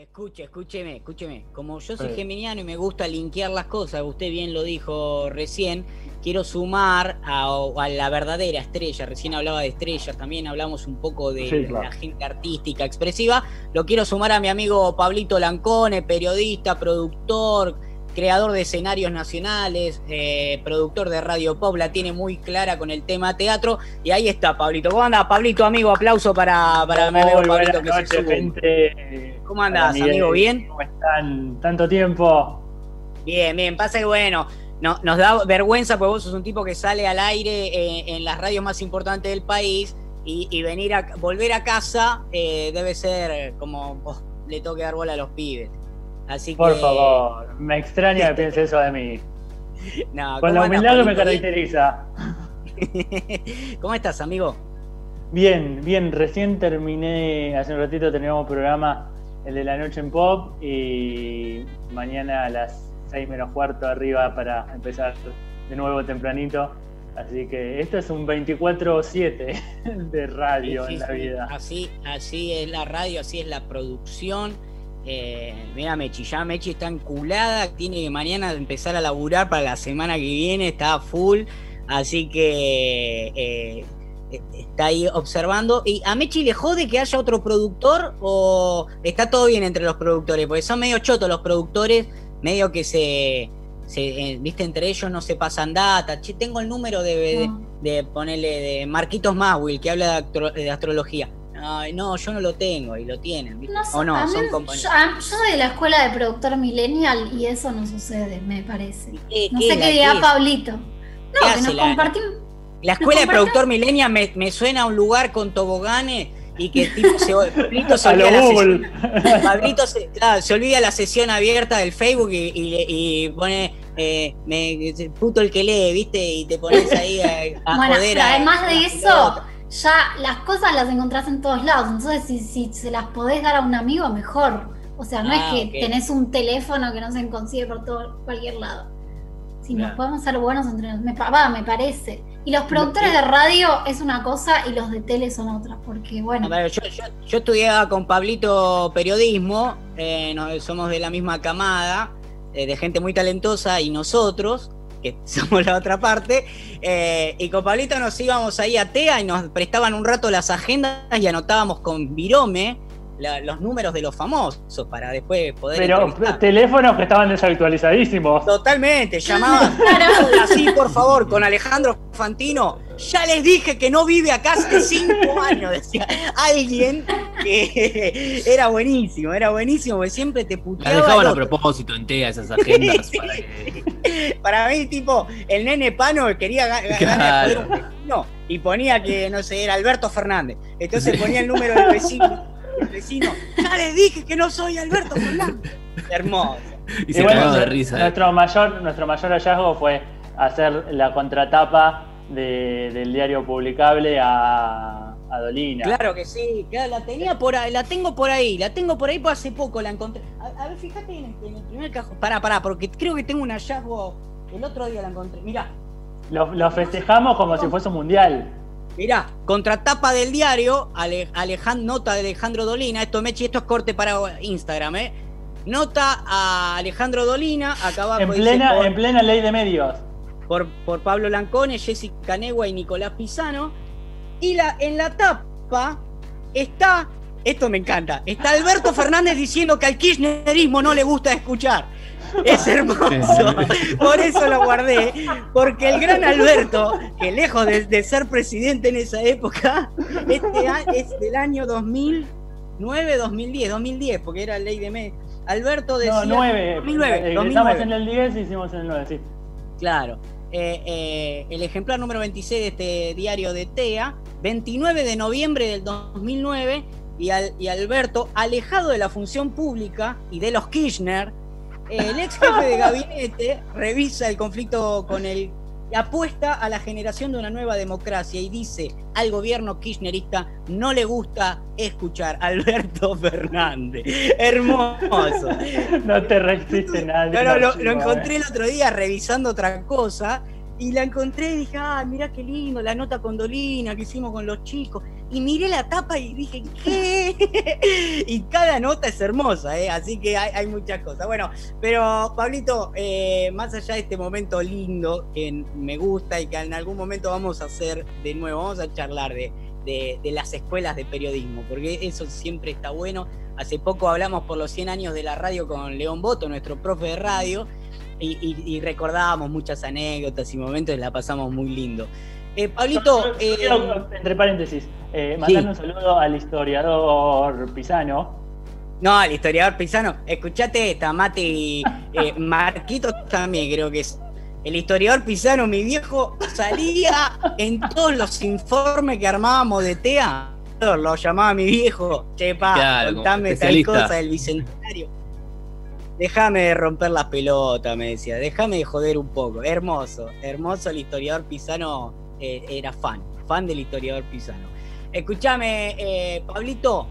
Escuche, escúcheme, escúcheme. Como yo soy geminiano y me gusta linkear las cosas, usted bien lo dijo recién, quiero sumar a, la verdadera estrella. Recién hablaba de estrellas, también hablamos un poco de la gente artística, expresiva. Lo quiero sumar a mi amigo Pablito Lancone, periodista, productor, creador de escenarios nacionales, eh, productor de Radio Pop, la tiene muy clara con el tema teatro. Y ahí está, Pablito. ¿Cómo anda, Pablito, amigo? Aplauso para, para mi amigo Pablito que se gente, ¿Cómo andás, amigo? ¿Bien? ¿Cómo están? Tanto tiempo. Bien, bien. Pasa que, bueno, no, nos da vergüenza porque vos sos un tipo que sale al aire eh, en las radios más importantes del país y, venir a volver a casa eh, debe ser como le toque dar bola a los pibes. Por favor, me extraña que piense eso de mí. Con la humildad que me caracteriza. ¿Cómo estás, amigo? Bien, bien. Recién terminé, hace un ratito teníamos programa, el de la noche en pop, y mañana a las 6 menos cuarto arriba para empezar de nuevo tempranito. Así que esto es un 24-7 de radio en la vida. Así, así es la radio, así es la producción eh, mira Mechi, ya Mechi está enculada, tiene que mañana empezar a laburar para la semana que viene, está full, así que eh, eh, está ahí observando. ¿Y a Mechi le jode que haya otro productor o está todo bien entre los productores? Porque son medio chotos los productores, medio que se, viste, entre ellos no se pasan data. tengo el número de, de, ponerle de Marquitos Mawil, que habla de astrología Ay, no, yo no lo tengo y lo tienen. No, o no, son compañeros. Yo, soy de la escuela de productor millennial y eso no sucede, me parece. no sé qué dirá Pablito. No, que nos la, compartimos. La escuela de productor millennial me, me, suena a un lugar con toboganes y que tipo se, Pablito se olvida la sesión, Pablito se, claro, se, olvida la sesión abierta del Facebook y, y, pone eh, me, puto el que lee, ¿viste? Y te pones ahí a, a bueno, además de eso ya las cosas las encontrás en todos lados. Entonces, si, si se las podés dar a un amigo, mejor. O sea, no es ah, que tenés un teléfono que no se consigue por todo, cualquier lado. Si nos podemos ser buenos entre nosotros. Me, me parece. Y los productores de radio es una cosa y los de tele son otras, porque bueno. yo, yo, estudiaba con Pablito periodismo, eh, somos de la misma camada, eh, de gente muy talentosa, y nosotros, que somos la otra parte, eh, y con Pablito nos íbamos ahí a TEA y nos prestaban un rato las agendas y anotábamos con Virome los números de los famosos para después poder. Pero teléfonos que estaban desactualizadísimos. Totalmente, llamaban así, por favor, con Alejandro Fantino. Ya les dije que no vive acá hace cinco años, decía alguien que era buenísimo, era buenísimo, porque siempre te puteaba. La dejaban a propósito en TEA esas agendas. para, mí, tipo, el nene Pano quería ganar no, y ponía que, no sé, era Alberto Fernández. Entonces ponía el número del vecino vecino, ya les dije que no soy Alberto Fernández. Hermoso. Y, se bueno, de risa. ¿eh? Nuestro, mayor, nuestro mayor hallazgo fue hacer la contratapa del diario publicable a, a, Dolina. Claro que sí, la tenía por ahí, la tengo por ahí, la tengo por ahí, por hace poco la encontré. A, ver, fíjate en el, primer cajón. Pará, pará, porque creo que tengo un hallazgo. El otro día la encontré. Mirá. Lo, lo festejamos como si fuese un mundial. Mirá, contratapa del diario, nota de Alejandro Dolina, esto Mechi, esto es corte para Instagram, ¿eh? Nota a Alejandro Dolina, acá En plena, en plena ley de medios. Por, por Pablo Lancone, Jessica Negua y Nicolás Pisano. Y la, en la tapa está, esto me encanta, está Alberto Fernández diciendo que al kirchnerismo no le gusta escuchar. Es hermoso. Por eso lo guardé. Porque el gran Alberto, que lejos de, ser presidente en esa época, este es del año 2009, 2010, 2010, porque era ley de mes. Alberto decía. No, 9. 2009. Estamos en el 10 y hicimos en el 9, sí. Claro. Eh, eh, el ejemplar número 26 de este diario de TEA, 29 de noviembre del 2009, y, y Alberto, alejado de la función pública y de los Kirchner, el ex jefe de gabinete revisa el conflicto con el apuesta a la generación de una nueva democracia y dice al gobierno kirchnerista no le gusta escuchar a Alberto Fernández. Hermoso. No te resiste nadie. No, lo, encontré el otro día revisando otra cosa y la encontré y dije, ah, mirá qué lindo, la nota con Dolina que hicimos con los chicos. y miré la tapa y dije, ¿qué? y cada nota es hermosa, ¿eh? así que hay, muchas cosas. Bueno, pero Pablito, eh, más allá de este momento lindo que me gusta y que en algún momento vamos a hacer de nuevo, vamos a charlar de, de, las escuelas de periodismo, porque eso siempre está bueno. Hace poco hablamos por los 100 años de la radio con León Boto, nuestro profe de radio, y, recordábamos muchas anécdotas y momentos y la pasamos muy lindo. Eh, Pablito. Eh, entre paréntesis, eh, un saludo al historiador Pisano. No, al historiador Pisano. Escuchate esta, Mate eh, Marquito también creo que es. El historiador Pisano, mi viejo, salía en todos los informes que armábamos de TEA. Lo llamaba mi viejo. Chepa, contame tal cosa del bicentenario. Déjame romper las pelotas, me decía. Déjame de joder un poco. Hermoso, hermoso el historiador Pisano eh, era fan, fan del historiador Pisano. Escúchame, eh, Pablito,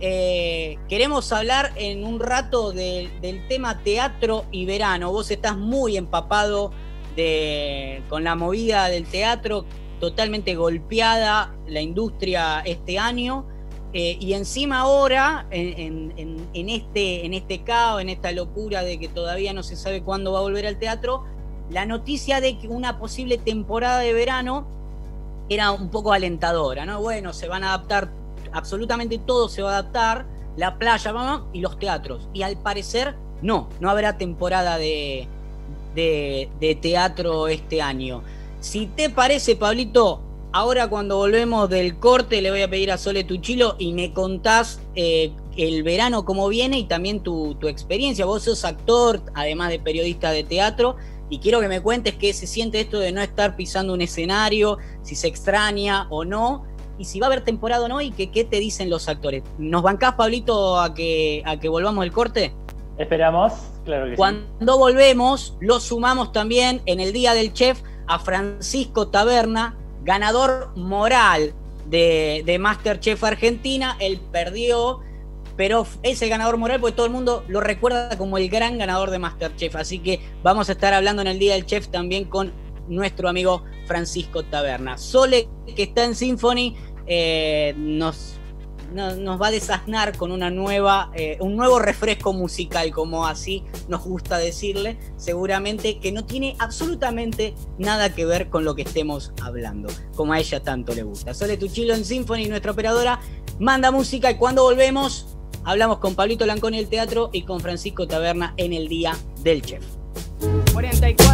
eh, queremos hablar en un rato del tema teatro y verano. Vos estás muy empapado de, con la movida del teatro, totalmente golpeada la industria este año. Y encima ahora, en, este, en este caos, en esta locura de que todavía no se sabe cuándo va a volver al teatro, la noticia de que una posible temporada de verano era un poco alentadora, ¿no? Bueno, se van a adaptar, absolutamente todo se va a adaptar, la playa, vamos, y los teatros. Y al parecer, no, no habrá temporada de, de, teatro este año. Si te parece, Pablito, ahora cuando volvemos del corte le voy a pedir a Sole Tuchilo y me contás eh, el verano cómo viene y también tu, tu experiencia. Vos sos actor, además de periodista de teatro y quiero que me cuentes qué se siente esto de no estar pisando un escenario, si se extraña o no, y si va a haber temporada o no, y que, qué te dicen los actores. ¿Nos bancás, Pablito, a que, a que volvamos el corte? Esperamos, claro que Cuando volvemos, lo sumamos también en el Día del Chef a Francisco Taberna, ganador moral de, de Masterchef Argentina. Él perdió pero es el ganador moral porque todo el mundo lo recuerda como el gran ganador de Masterchef. Así que vamos a estar hablando en el Día del Chef también con nuestro amigo Francisco Taberna. Sole, que está en Symphony, eh, nos, nos va a desasnar con una nueva, eh, un nuevo refresco musical, como así nos gusta decirle, seguramente que no tiene absolutamente nada que ver con lo que estemos hablando, como a ella tanto le gusta. Sole Tuchilo en Symphony, nuestra operadora, manda música y cuando volvemos Hablamos con Pablito Lanconi del teatro y con Francisco Taberna en el Día del Chef. 44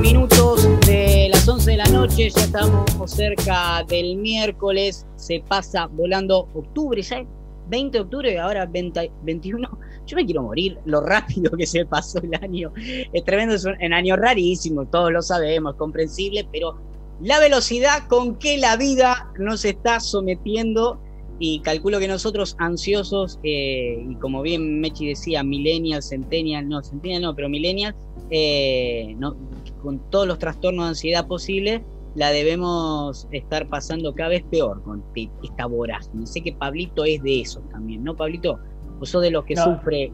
minutos de las 11 de la noche, ya estamos cerca del miércoles, se pasa volando octubre, ya 20 de octubre, ahora 21. Yo me quiero morir, lo rápido que se pasó el año. Es tremendo, es un, año rarísimo, todos lo sabemos, comprensible, pero la velocidad con que la vida nos está sometiendo y calculo que nosotros ansiosos, eh, y como bien Mechi decía, millennials, centennials, no, centennials no, pero millennials, eh, no, con todos los trastornos de ansiedad posibles, la debemos estar pasando cada vez peor con esta vorágine. Sé que Pablito es de esos también, ¿no, Pablito? Vos sos de los que sufre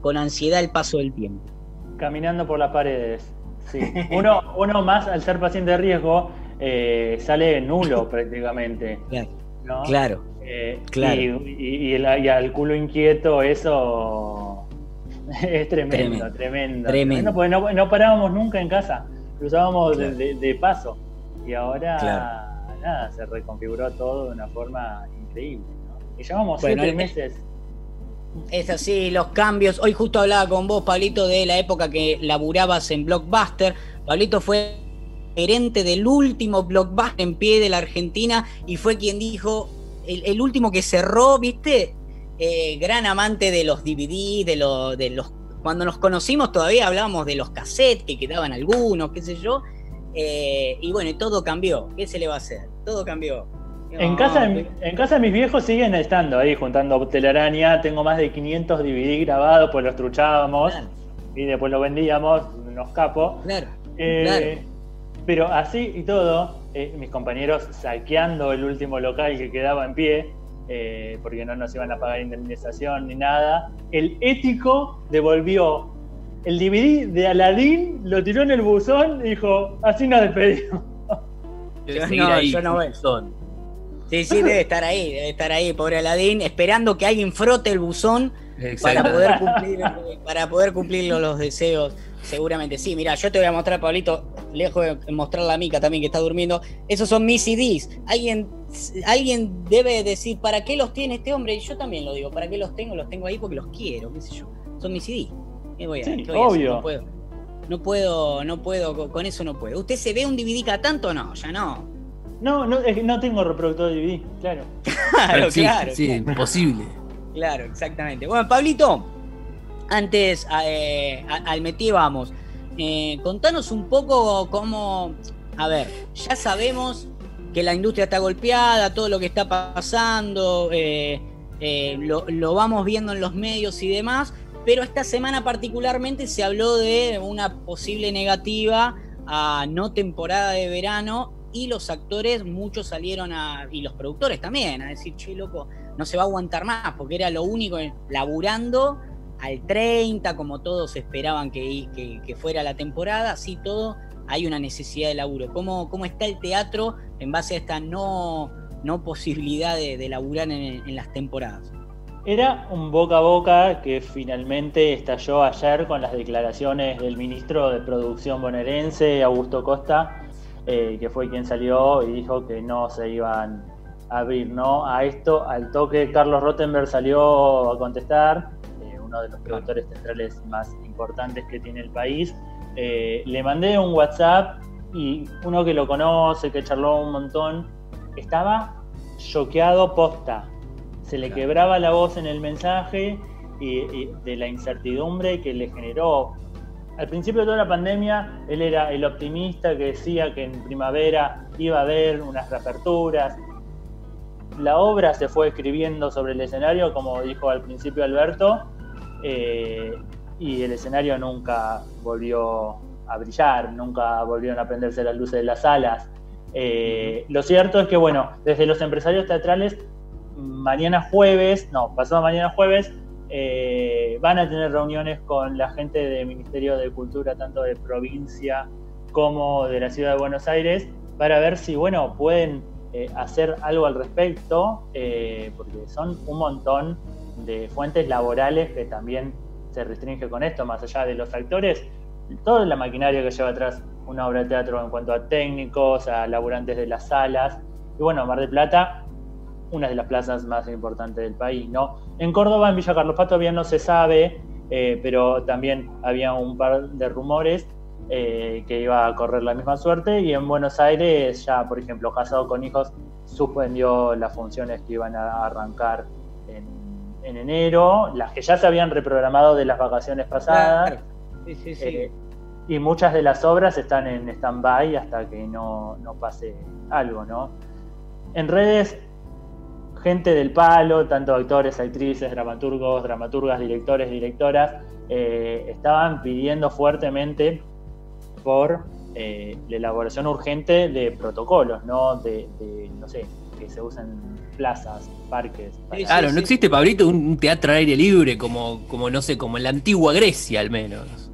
con ansiedad el paso del tiempo. Caminando por las paredes, sí. Uno, uno más al ser paciente de riesgo eh, sale nulo prácticamente. Claro. claro. Eh, claro. Y, al culo inquieto, eso es tremendo, tremendo. tremendo. porque no, parábamos nunca en casa, cruzábamos de, paso. Y ahora, nada, se reconfiguró todo de una forma increíble. Y llevamos siete meses. Es así, los cambios. Hoy justo hablaba con vos, Pablito, de la época que laburabas en Blockbuster. Pablito fue gerente del último Blockbuster en pie de la Argentina y fue quien dijo, el, último que cerró, ¿viste? Eh, gran amante de los DVD, de, de los... Cuando nos conocimos todavía hablábamos de los cassettes, que quedaban algunos, qué sé yo. Eh, y bueno, todo cambió. ¿Qué se le va a hacer? Todo cambió. En, casa, en casa mis viejos siguen estando ahí juntando telaraña. Tengo más de 500 DVD grabados, pues los truchábamos y después los vendíamos, unos capos. Claro, eh, claro. Pero así y todo, eh, mis compañeros saqueando el último local que quedaba en pie, eh, porque no nos iban a pagar indemnización ni nada, el ético devolvió el DVD de Aladín, lo tiró en el buzón y dijo, así nos despedimos. no, yo no voy. Sí, sí, debe estar ahí, debe estar ahí, pobre Aladín, esperando que alguien frote el buzón para poder, cumplir, para poder cumplir los deseos. Seguramente, sí, mira, yo te voy a mostrar, Pablito, lejos de mostrar la mica también que está durmiendo. Esos son mis CDs. Alguien, alguien debe decir, ¿para qué los tiene este hombre? Y yo también lo digo, ¿para qué los tengo? Los tengo ahí porque los quiero, qué sé yo. Son mis CDs. ¿Qué voy a, sí, obvio. No puedo. No puedo, no puedo, con eso no puedo. ¿Usted se ve un DVD cada tanto? No, ya no. No, no, no tengo reproductor de DVD, claro. claro, sí, claro. Sí, imposible. Claro, exactamente. Bueno, Pablito, antes eh, al metí vamos. Eh, contanos un poco cómo, a ver, ya sabemos que la industria está golpeada, todo lo que está pasando, eh, lo, lo, vamos viendo en los medios y demás, pero esta semana particularmente se habló de una posible negativa a no temporada de verano y los actores, muchos salieron a, y los productores también, a decir, che, loco, no se va a aguantar más, porque era lo único, laburando al 30, como todos esperaban que, fuera la temporada, así todo, hay una necesidad de laburo. ¿Cómo, cómo está el teatro en base a esta no, no posibilidad de, laburar en, las temporadas? Era un boca a boca que finalmente estalló ayer con las declaraciones del ministro de Producción bonaerense, Augusto Costa, eh, que fue quien salió y dijo que no se iban a abrir ¿no? a esto. Al toque, Carlos Rottenberg salió a contestar, uno de los productores centrales más importantes que tiene el país. Eh, le mandé un WhatsApp y uno que lo conoce, que charló un montón, estaba choqueado posta. Se le quebraba la voz en el mensaje y de la incertidumbre que le generó al principio de toda la pandemia, él era el optimista que decía que en primavera iba a haber unas reaperturas. La obra se fue escribiendo sobre el escenario, como dijo al principio Alberto, eh, y el escenario nunca volvió a brillar, nunca volvieron a prenderse las luces de las salas. Eh, lo cierto es que, bueno, desde los empresarios teatrales, mañana jueves, no, pasado mañana jueves, eh, van a tener reuniones con la gente del Ministerio de Cultura, tanto de provincia como de la ciudad de Buenos Aires, para ver si, bueno, pueden eh, hacer algo al respecto, porque son un montón de fuentes laborales que también se restringe con esto, más allá de los actores, toda la maquinaria que lleva atrás una obra de teatro en cuanto a técnicos, a laburantes de las salas. Y bueno, Mar del Plata una de las plazas más importantes del país, ¿no? En Córdoba, en Villa Carlos Paz todavía no se sabe, eh, pero también había un par de rumores eh, que iba a correr la misma suerte y en Buenos Aires ya, por ejemplo, Casado con Hijos suspendió las funciones que iban a arrancar en, enero, las que ya se habían reprogramado de las vacaciones pasadas. Sí, sí, sí. Eh, y muchas de las obras están en stand-by hasta que no, no pase algo, ¿no? En redes gente del palo, tanto actores, actrices, dramaturgos, dramaturgas, directores, directoras, eh, estaban pidiendo fuertemente por eh, la elaboración urgente de protocolos, ¿no? De, no sé, que se usen plazas, parques. Claro, no existe, Pablito, un teatro aire libre como, como, no sé, como en la antigua Grecia al menos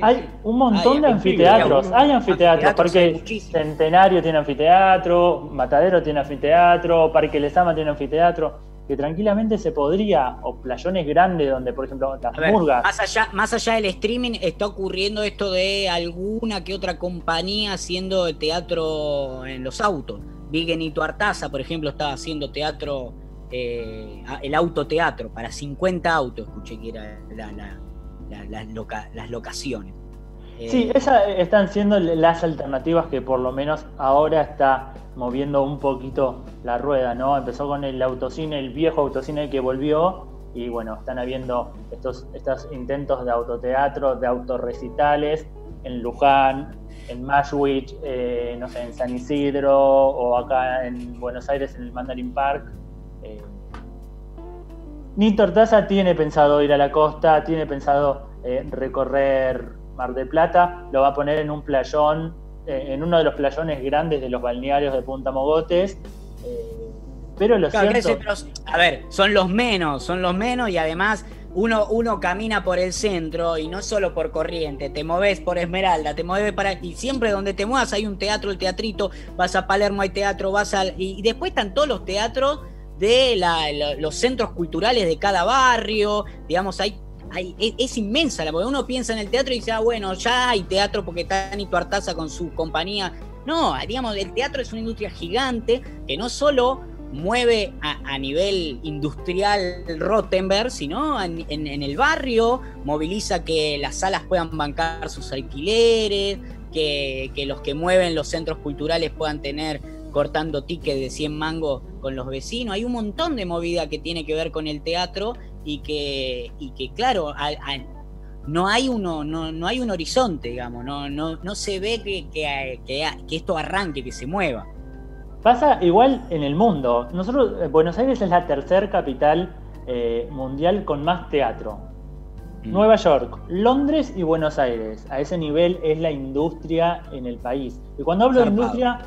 hay un montón de anfiteatros. Hay anfiteatros. Parque Centenario tiene anfiteatro, Matadero tiene anfiteatro, Parque Lesama tiene anfiteatro. Que tranquilamente se podría, o playones grandes donde, por ejemplo, las murgas. Más allá, más allá del streaming, está ocurriendo esto de alguna que otra compañía haciendo teatro en los autos. Vigenito Artaza, por ejemplo, estaba haciendo teatro, eh, el autoteatro para 50 autos, escuché que era la las, locaciones. Sí, eh, esas están siendo las alternativas que por lo menos ahora está moviendo un poquito la rueda, ¿no? Empezó con el autocine, el viejo autocine que volvió, y bueno, están habiendo estos, estos intentos de autoteatro, de autorrecitales en Luján, en Mashwich, eh, no sé, en San Isidro, o acá en Buenos Aires en el Mandarin Park. Eh, Nito Artaza tiene pensado ir a la costa, tiene pensado eh, recorrer Mar del Plata, lo va a poner en un playón, eh, en uno de los playones grandes de los balnearios de Punta Mogotes. Pero lo cierto... a ver, son los menos, son los menos y además uno, uno camina por el centro y no solo por corriente, te moves por Esmeralda, te mueves para. Y siempre donde te muevas hay un teatro, el teatrito, vas a Palermo, hay teatro, vas a. Y después están todos los teatros de los centros culturales de cada barrio, digamos, hay es, inmensa, porque uno piensa en el teatro y dice, ah, bueno, ya hay teatro porque está Nito Artaza con su compañía. No, digamos, el teatro es una industria gigante que no solo mueve a, nivel industrial Rottenberg, sino en, el barrio, moviliza que las salas puedan bancar sus alquileres, que, que los que mueven los centros culturales puedan tener cortando tickets de 100 mangos con los vecinos. Hay un montón de movida que tiene que ver con el teatro y que, y que claro, no, hay uno, no, no, hay un horizonte, digamos, no, no, no se ve que, que, esto arranque, que se mueva. Pasa igual en el mundo. Nosotros, eh, Buenos Aires es la tercer capital eh, mundial con más teatro. Mm. Nueva York, Londres y Buenos Aires. A ese nivel es la industria en el país. Y cuando hablo de industria,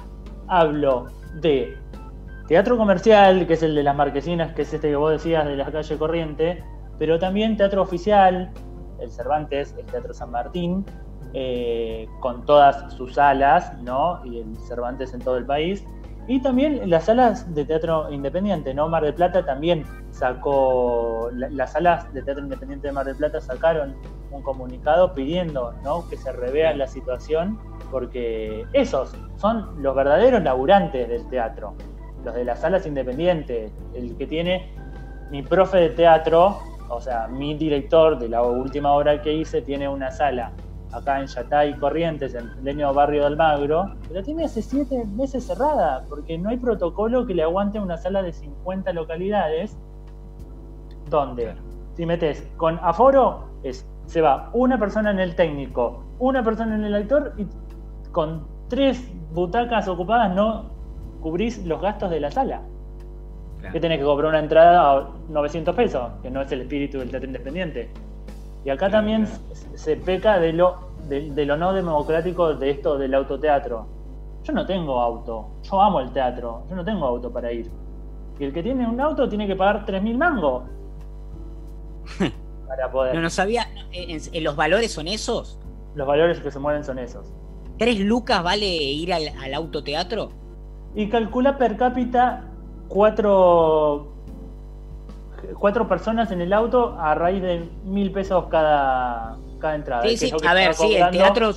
hablo de Teatro comercial, que es el de las marquesinas, que es este que vos decías de la calle Corriente, pero también teatro oficial, el Cervantes, el Teatro San Martín, eh, con todas sus salas, ¿no? Y el Cervantes en todo el país. Y también las salas de teatro independiente, ¿no? Mar del Plata también sacó, las salas de teatro independiente de Mar del Plata sacaron un comunicado pidiendo, ¿no? Que se revea la situación, porque esos son los verdaderos laburantes del teatro los de las salas independientes, el que tiene mi profe de teatro, o sea, mi director de la última obra que hice, tiene una sala acá en Yatay Corrientes, en el leño barrio de Almagro, pero tiene hace siete meses cerrada, porque no hay protocolo que le aguante una sala de 50 localidades, donde si metes con aforo, es, se va una persona en el técnico, una persona en el actor y con tres butacas ocupadas no cubrís los gastos de la sala. Que tenés que cobrar una entrada a 900 pesos, que no es el espíritu del teatro independiente. Y acá también se peca de lo, de, lo no democrático de esto del autoteatro. Yo no tengo auto, yo amo el teatro, yo no tengo auto para ir. Y el que tiene un auto tiene que pagar 3.000 mangos. para poder. No, no sabía, ¿en, los valores son esos? Los valores que se mueven son esos. ¿Tres lucas vale ir al, al autoteatro? y calcula per cápita cuatro, cuatro personas en el auto a raíz de mil pesos cada, cada entrada. Sí, sí, a ver, sí, el teatro,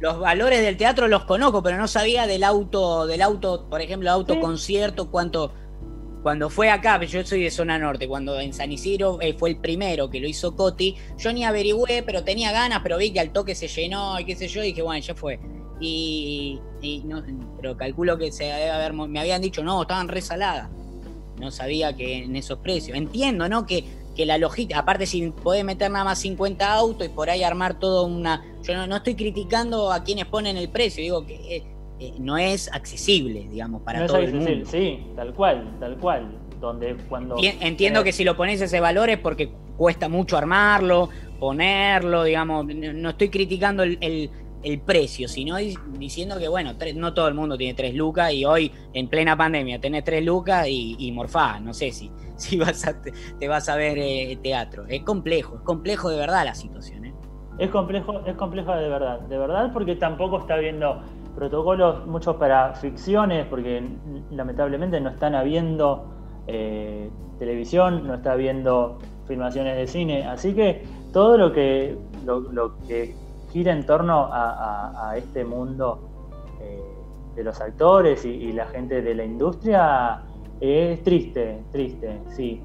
los valores del teatro los conozco, pero no sabía del auto, del auto, por ejemplo, auto concierto, cuánto. Cuando fue acá, yo soy de zona norte, cuando en San Isidro eh, fue el primero que lo hizo Coti, yo ni averigüé, pero tenía ganas, pero vi que al toque se llenó y qué sé yo, y dije, bueno, ya fue. Y, no, pero calculo que se debe haber, me habían dicho, no, estaban resaladas. No sabía que en esos precios. Entiendo, ¿no? Que, que la logística, aparte si podés meter nada más 50 autos y por ahí armar todo una... Yo no, estoy criticando a quienes ponen el precio, digo que eh, eh, no es accesible, digamos, para todo el mundo. Sí, tal cual, tal cual. Donde cuando... Entiendo que si lo pones ese valor es porque cuesta mucho armarlo, ponerlo, digamos, no estoy criticando el el precio, sino diciendo que, bueno, no todo el mundo tiene tres lucas y hoy, en plena pandemia, tenés tres lucas y, y morfá, no sé si, si vas te, vas a ver eh, teatro. Es complejo, es complejo de verdad la situación. ¿eh? Es complejo, es complejo de verdad, de verdad porque tampoco está habiendo protocolos muchos para ficciones, porque lamentablemente no están habiendo eh, televisión, no está habiendo filmaciones de cine, así que todo lo que, lo que gira en torno a, este mundo eh, de los actores y, la gente de la industria es triste, triste, sí.